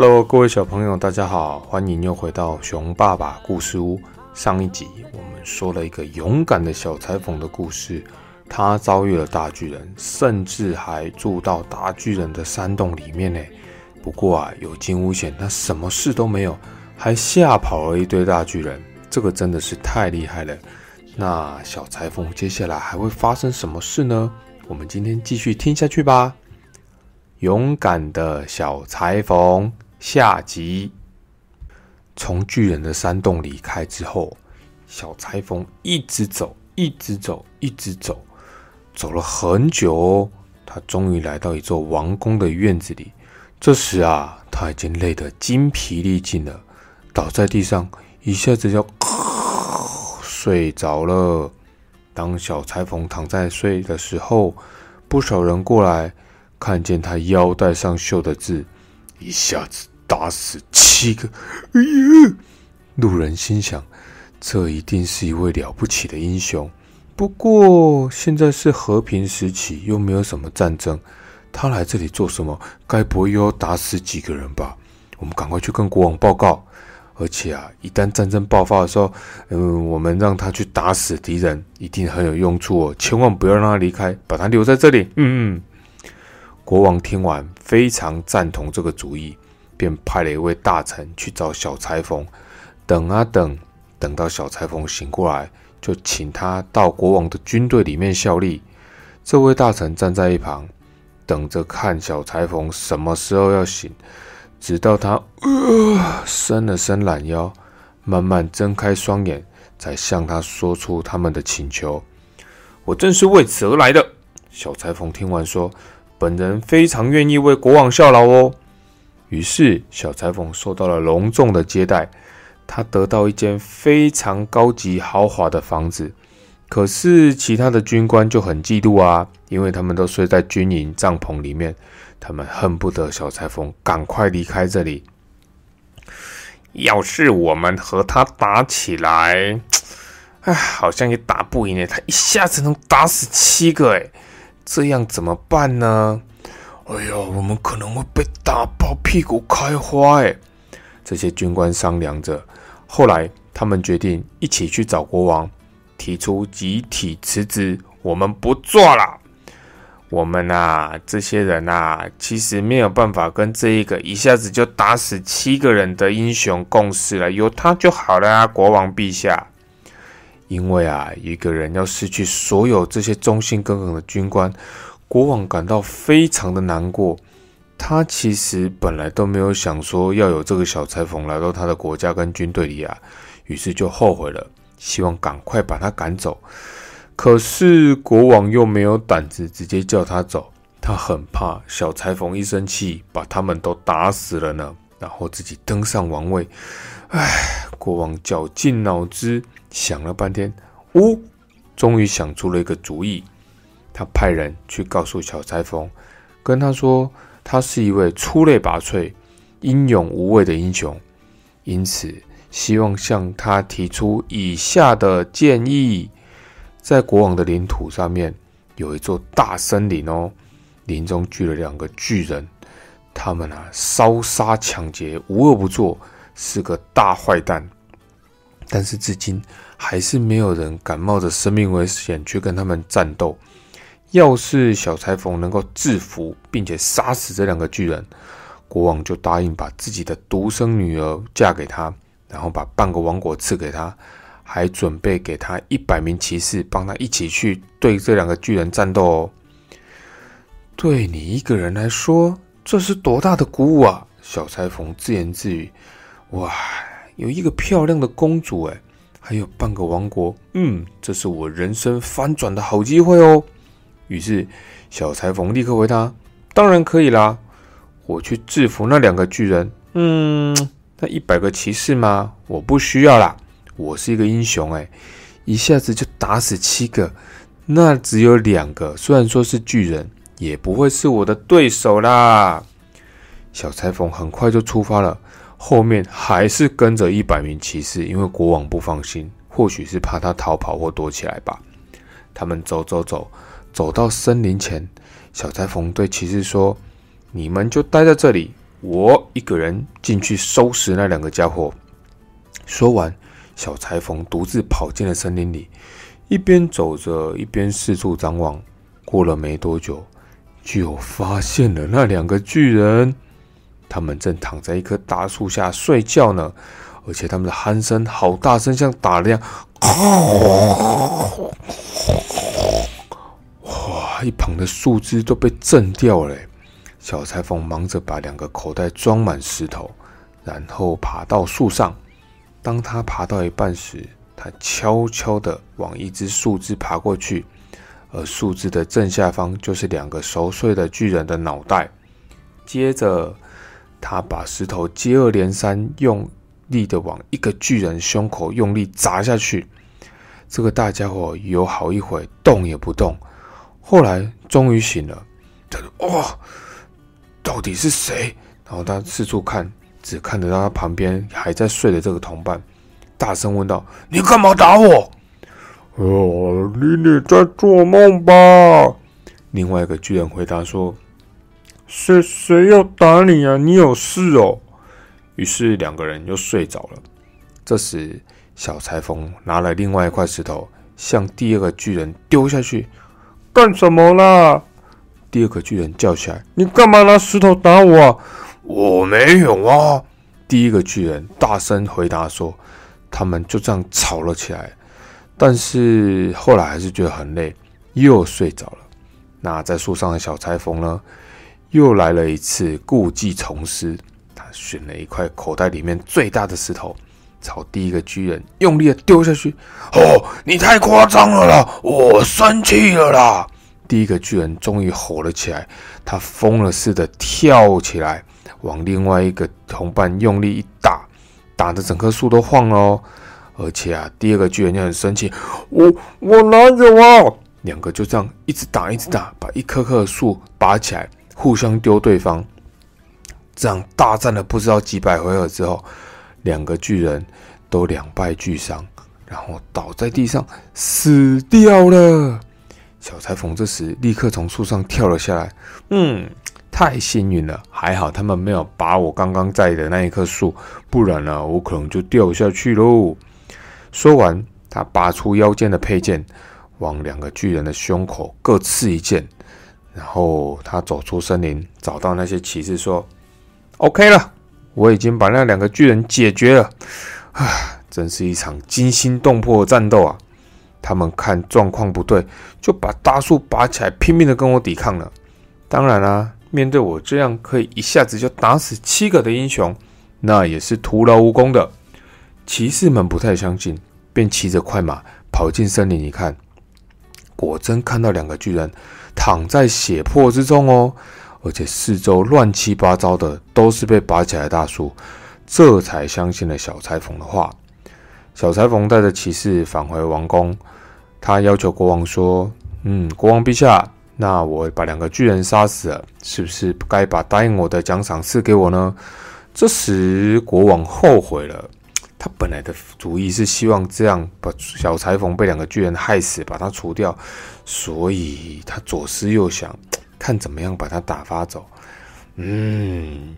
Hello，各位小朋友，大家好，欢迎又回到熊爸爸故事屋。上一集我们说了一个勇敢的小裁缝的故事，他遭遇了大巨人，甚至还住到大巨人的山洞里面呢。不过啊，有惊无险，他什么事都没有，还吓跑了一堆大巨人，这个真的是太厉害了。那小裁缝接下来还会发生什么事呢？我们今天继续听下去吧。勇敢的小裁缝下集。从巨人的山洞离开之后，小裁缝一直走，一直走，一直走，走了很久哦。他终于来到一座王宫的院子里。这时啊，他已经累得精疲力尽了，倒在地上，一下子就睡着了。当小裁缝躺在睡的时候，不少人过来。看见他腰带上绣的字，一下子打死七个。哎呀！路人心想，这一定是一位了不起的英雄。不过现在是和平时期，又没有什么战争，他来这里做什么？该不会又要打死几个人吧？我们赶快去跟国王报告。而且啊，一旦战争爆发的时候，嗯，我们让他去打死敌人，一定很有用处哦。千万不要让他离开，把他留在这里。嗯嗯。国王听完，非常赞同这个主意，便派了一位大臣去找小裁缝。等啊等，等到小裁缝醒过来，就请他到国王的军队里面效力。这位大臣站在一旁，等着看小裁缝什么时候要醒，直到他呃伸了伸懒腰，慢慢睁开双眼，才向他说出他们的请求。我正是为此而来的。小裁缝听完说。本人非常愿意为国王效劳哦。于是，小裁缝受到了隆重的接待，他得到一间非常高级豪华的房子。可是，其他的军官就很嫉妒啊，因为他们都睡在军营帐篷里面，他们恨不得小裁缝赶快离开这里。要是我们和他打起来，哎，好像也打不赢诶，他一下子能打死七个诶。这样怎么办呢？哎呀，我们可能会被打爆屁股开花哎！这些军官商量着，后来他们决定一起去找国王，提出集体辞职。我们不做了。我们呐，这些人呐，其实没有办法跟这一个一下子就打死七个人的英雄共事了。有他就好了啊，国王陛下。因为啊，一个人要失去所有这些忠心耿耿的军官，国王感到非常的难过。他其实本来都没有想说要有这个小裁缝来到他的国家跟军队里啊，于是就后悔了，希望赶快把他赶走。可是国王又没有胆子直接叫他走，他很怕小裁缝一生气把他们都打死了呢，然后自己登上王位。唉，国王绞尽脑汁。想了半天，呜，终于想出了一个主意。他派人去告诉小裁缝，跟他说，他是一位出类拔萃、英勇无畏的英雄，因此希望向他提出以下的建议：在国王的领土上面有一座大森林哦，林中聚了两个巨人，他们啊烧杀抢劫，无恶不作，是个大坏蛋。但是至今还是没有人敢冒着生命危险去跟他们战斗。要是小裁缝能够制服并且杀死这两个巨人，国王就答应把自己的独生女儿嫁给他，然后把半个王国赐给他，还准备给他一百名骑士帮他一起去对这两个巨人战斗哦。对你一个人来说，这是多大的鼓舞啊！小裁缝自言自语：“哇！”有一个漂亮的公主，哎，还有半个王国，嗯，这是我人生翻转的好机会哦。于是小裁缝立刻回答：“当然可以啦，我去制服那两个巨人。嗯，那一百个骑士吗？我不需要啦，我是一个英雄，哎，一下子就打死七个，那只有两个，虽然说是巨人，也不会是我的对手啦。”小裁缝很快就出发了。后面还是跟着一百名骑士，因为国王不放心，或许是怕他逃跑或躲起来吧。他们走走走，走到森林前，小裁缝对骑士说：“你们就待在这里，我一个人进去收拾那两个家伙。”说完，小裁缝独自跑进了森林里，一边走着一边四处张望。过了没多久，就发现了那两个巨人，他们正躺在一棵大树下睡觉呢，而且他们的鼾声好大声，像打量。哇！一旁的树枝都被震掉了。小裁缝忙着把两个口袋装满石头，然后爬到树上。当他爬到一半时，他悄悄地往一只树枝爬过去。而树枝的正下方就是两个熟睡的巨人的脑袋。接着，他把石头接二连三用力的往一个巨人胸口用力砸下去。这个大家伙有好一会动也不动，后来终于醒了。他说：“哇，到底是谁？”然后他四处看，只看得到他旁边还在睡的这个同伴，大声问道：“你干嘛打我？”哦，你你在做梦吧？另外一个巨人回答说：“谁谁要打你啊？你有事哦。”于是两个人又睡着了。这时，小裁缝拿了另外一块石头，向第二个巨人丢下去。干什么啦？第二个巨人叫起来：“你干嘛拿石头打我？”？我没有啊！第一个巨人大声回答说。他们就这样吵了起来。但是后来还是觉得很累，又睡着了。那在树上的小裁缝呢，又来了一次故技重施。他选了一块口袋里面最大的石头，朝第一个巨人用力的丢下去。哦，你太夸张了啦！我生气了啦！第一个巨人终于吼了起来，他疯了似的跳起来，往另外一个同伴用力一打，打的整棵树都晃了哦。而且啊，第二个巨人就很生气，我我哪有啊？两个就这样一直打，一直打，把一棵棵树拔起来，互相丢对方。这样大战了不知道几百回合之后，两个巨人都两败俱伤，然后倒在地上死掉了。小裁缝这时立刻从树上跳了下来，嗯，太幸运了，还好他们没有拔我刚刚在的那一棵树，不然呢，我可能就掉下去喽。说完，他拔出腰间的佩剑，往两个巨人的胸口各刺一剑。然后他走出森林，找到那些骑士说：“OK 了，我已经把那两个巨人解决了。啊，真是一场惊心动魄的战斗啊！他们看状况不对，就把大树拔起来，拼命的跟我抵抗了。当然啦，面对我这样可以一下子就打死七个的英雄，那也是徒劳无功的。”骑士们不太相信，便骑着快马跑进森林一看，果真看到两个巨人躺在血泊之中哦，而且四周乱七八糟的都是被拔起来的大树，这才相信了小裁缝的话。小裁缝带着骑士返回王宫，他要求国王说：“嗯，国王陛下，那我把两个巨人杀死了，是不是该把答应我的奖赏赐给我呢？”这时国王后悔了。他本来的主意是希望这样把小裁缝被两个巨人害死，把他除掉，所以他左思右想，看怎么样把他打发走。嗯，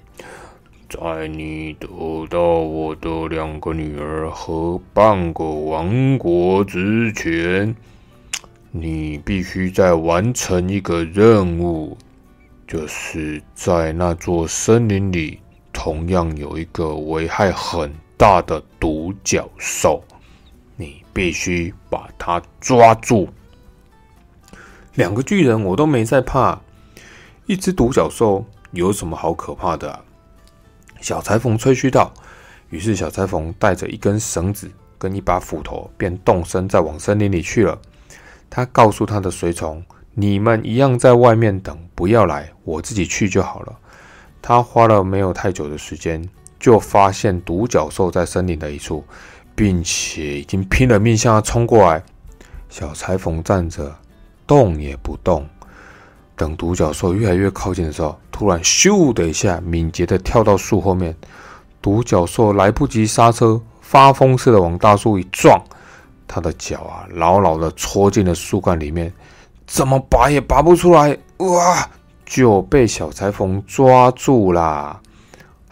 在你得到我的两个女儿和半个王国之前，你必须再完成一个任务，就是在那座森林里，同样有一个危害很。大的独角兽，你必须把它抓住。两个巨人我都没在怕，一只独角兽有什么好可怕的？小裁缝吹嘘道。于是小裁缝带着一根绳子跟一把斧头，便动身再往森林里去了。他告诉他的随从：“你们一样在外面等，不要来，我自己去就好了。”他花了没有太久的时间。就发现独角兽在森林的一处，并且已经拼了命向他冲过来。小裁缝站着，动也不动。等独角兽越来越靠近的时候，突然咻的一下，敏捷的跳到树后面。独角兽来不及刹车，发疯似的往大树一撞，他的脚啊牢牢的戳进了树干里面，怎么拔也拔不出来。哇！就被小裁缝抓住啦。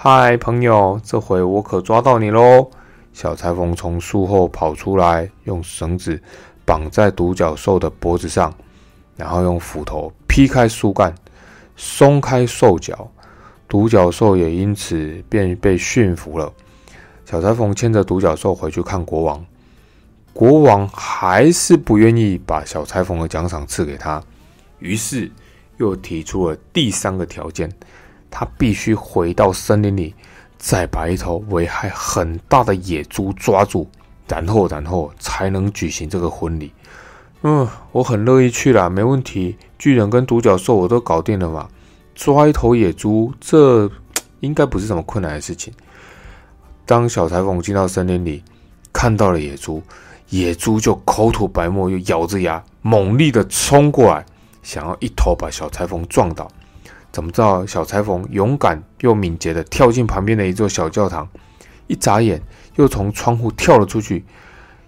嗨，朋友，这回我可抓到你喽！小裁缝从树后跑出来，用绳子绑在独角兽的脖子上，然后用斧头劈开树干，松开兽脚，独角兽也因此便被驯服了。小裁缝牵着独角兽回去看国王，国王还是不愿意把小裁缝的奖赏赐给他，于是又提出了第三个条件。他必须回到森林里，再把一头危害很大的野猪抓住，然后，然后才能举行这个婚礼。嗯，我很乐意去啦，没问题。巨人跟独角兽我都搞定了嘛。抓一头野猪，这应该不是什么困难的事情。当小裁缝进到森林里，看到了野猪，野猪就口吐白沫，又咬着牙，猛力的冲过来，想要一头把小裁缝撞倒。怎么知道小裁缝勇敢又敏捷地跳进旁边的一座小教堂，一眨眼又从窗户跳了出去。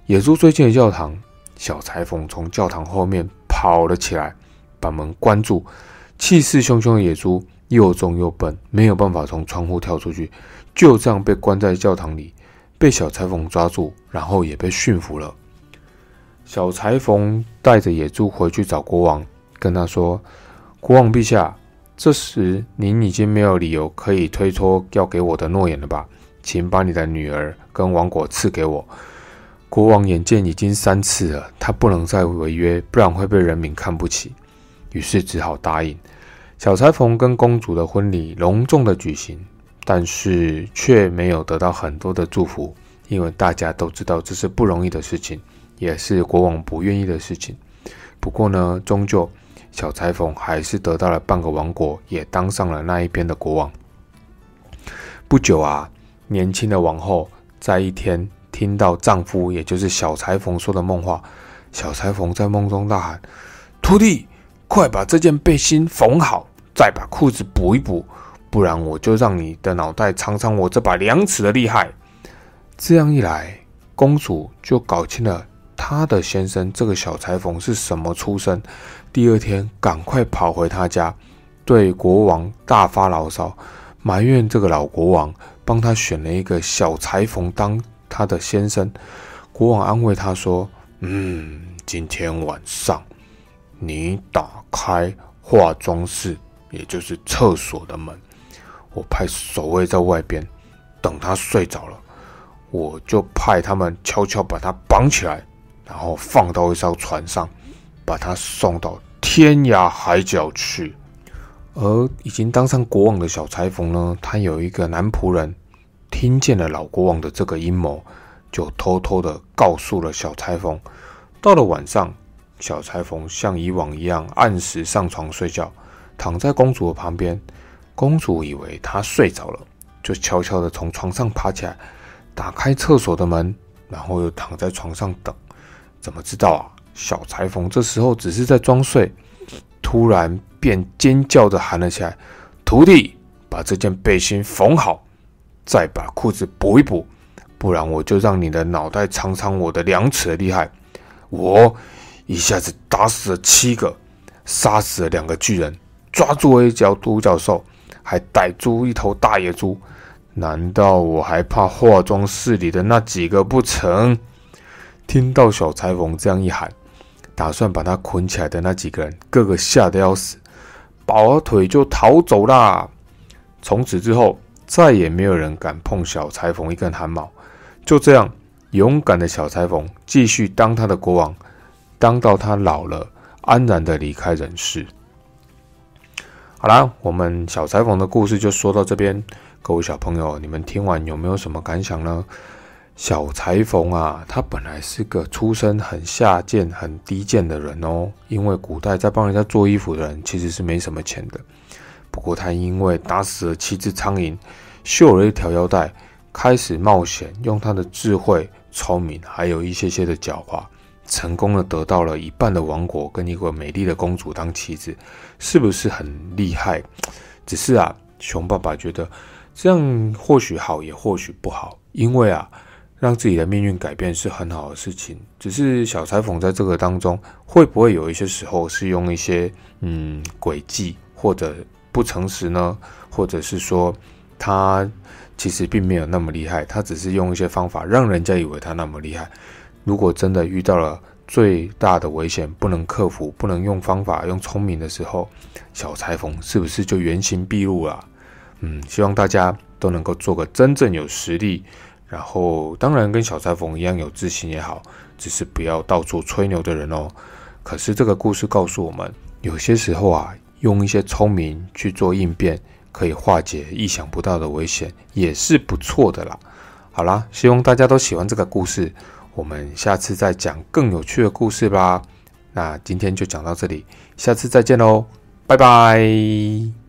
野猪追进了教堂，小裁缝从教堂后面跑了起来，把门关住。气势汹汹的野猪又重又笨，没有办法从窗户跳出去，就这样被关在教堂里，被小裁缝抓住，然后也被驯服了。小裁缝带着野猪回去找国王，跟他说：“国王陛下。”这时，您已经没有理由可以推脱要给我的诺言了吧？请把你的女儿跟王国赐给我。国王眼见已经三次了，他不能再违约，不然会被人民看不起。于是只好答应。小裁缝跟公主的婚礼隆重的举行，但是却没有得到很多的祝福，因为大家都知道这是不容易的事情，也是国王不愿意的事情。不过呢，终究。小裁缝还是得到了半个王国，也当上了那一边的国王。不久啊，年轻的王后在一天听到丈夫，也就是小裁缝说的梦话。小裁缝在梦中大喊：“徒弟，快把这件背心缝好，再把裤子补一补，不然我就让你的脑袋尝尝我这把量尺的厉害。”这样一来，公主就搞清了。他的先生这个小裁缝是什么出身？第二天赶快跑回他家，对国王大发牢骚，埋怨这个老国王帮他选了一个小裁缝当他的先生。国王安慰他说：“嗯，今天晚上你打开化妆室，也就是厕所的门，我派守卫在外边等他睡着了，我就派他们悄悄把他绑起来。”然后放到一艘船上，把他送到天涯海角去。而已经当上国王的小裁缝呢，他有一个男仆人，听见了老国王的这个阴谋，就偷偷的告诉了小裁缝。到了晚上，小裁缝像以往一样按时上床睡觉，躺在公主的旁边。公主以为他睡着了，就悄悄的从床上爬起来，打开厕所的门，然后又躺在床上等。怎么知道啊？小裁缝这时候只是在装睡，突然便尖叫着喊了起来：“徒弟，把这件背心缝好，再把裤子补一补，不然我就让你的脑袋尝尝我的量尺厉害！”我一下子打死了七个，杀死了两个巨人，抓住了一条独角兽，还逮住一头大野猪。难道我还怕化妆室里的那几个不成？听到小裁缝这样一喊，打算把他捆起来的那几个人，个个吓得要死，抱了腿就逃走啦。从此之后，再也没有人敢碰小裁缝一根汗毛。就这样，勇敢的小裁缝继续当他的国王，当到他老了，安然的离开人世。好啦，我们小裁缝的故事就说到这边。各位小朋友，你们听完有没有什么感想呢？小裁缝啊，他本来是个出身很下贱、很低贱的人哦。因为古代在帮人家做衣服的人其实是没什么钱的。不过他因为打死了七只苍蝇，绣了一条腰带，开始冒险，用他的智慧、聪明，还有一些些的狡猾，成功的得到了一半的王国跟一个美丽的公主当妻子，是不是很厉害？只是啊，熊爸爸觉得这样或许好，也或许不好，因为啊。让自己的命运改变是很好的事情，只是小裁缝在这个当中会不会有一些时候是用一些嗯诡计或者不诚实呢？或者是说他其实并没有那么厉害，他只是用一些方法让人家以为他那么厉害。如果真的遇到了最大的危险，不能克服，不能用方法、用聪明的时候，小裁缝是不是就原形毕露了？嗯，希望大家都能够做个真正有实力，然后当然跟小裁缝一样有自信也好，只是不要到处吹牛的人哦。可是这个故事告诉我们，有些时候啊，用一些聪明去做应变，可以化解意想不到的危险，也是不错的啦。好啦，希望大家都喜欢这个故事，我们下次再讲更有趣的故事吧。那今天就讲到这里，下次再见喽，拜拜。